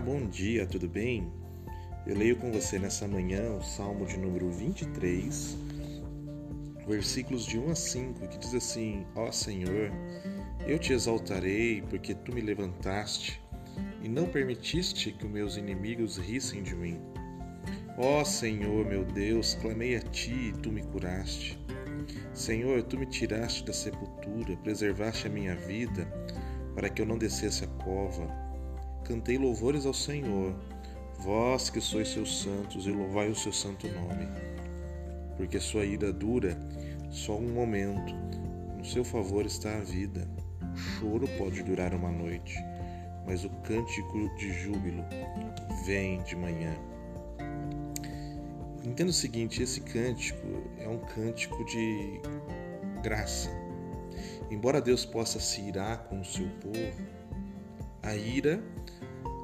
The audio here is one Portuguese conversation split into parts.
Bom dia, tudo bem? Eu leio com você nessa manhã o Salmo de número 23, versículos de 1 a 5, que diz assim: Ó Senhor, eu te exaltarei porque tu me levantaste e não permitiste que os meus inimigos rissem de mim. Ó Senhor, meu Deus, clamei a ti e tu me curaste. Senhor, tu me tiraste da sepultura, preservaste a minha vida para que eu não descesse a cova cantei louvores ao Senhor, vós que sois seus santos, e louvai o seu santo nome. Porque sua ira dura só um momento, no seu favor está a vida. O choro pode durar uma noite, mas o cântico de júbilo vem de manhã. Entenda o seguinte: esse cântico é um cântico de graça. Embora Deus possa se irar com o seu povo, a ira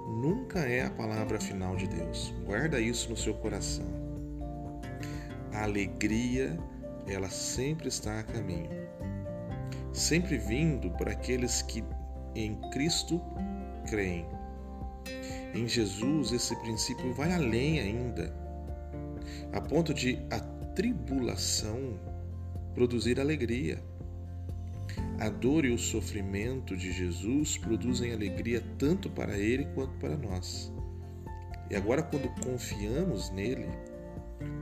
nunca é a palavra final de Deus. Guarda isso no seu coração. A alegria, ela sempre está a caminho. Sempre vindo para aqueles que em Cristo creem. Em Jesus, esse princípio vai além ainda, a ponto de a tribulação produzir alegria. A dor e o sofrimento de Jesus produzem alegria tanto para ele quanto para nós. E agora, quando confiamos nele,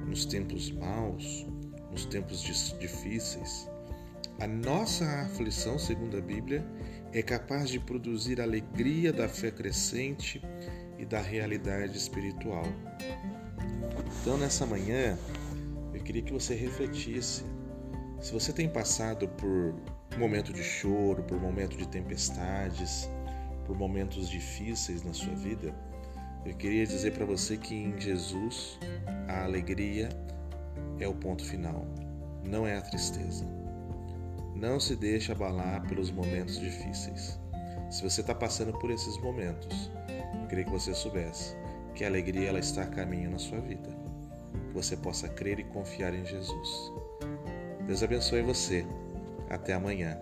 nos tempos maus, nos tempos difíceis, a nossa aflição, segundo a Bíblia, é capaz de produzir alegria da fé crescente e da realidade espiritual. Então, nessa manhã, eu queria que você refletisse. Se você tem passado por momento de choro, por momento de tempestades, por momentos difíceis na sua vida, eu queria dizer para você que em Jesus a alegria é o ponto final, não é a tristeza. Não se deixe abalar pelos momentos difíceis. Se você está passando por esses momentos, eu queria que você soubesse que a alegria ela está a caminho na sua vida. Que você possa crer e confiar em Jesus. Deus abençoe você. Até amanhã.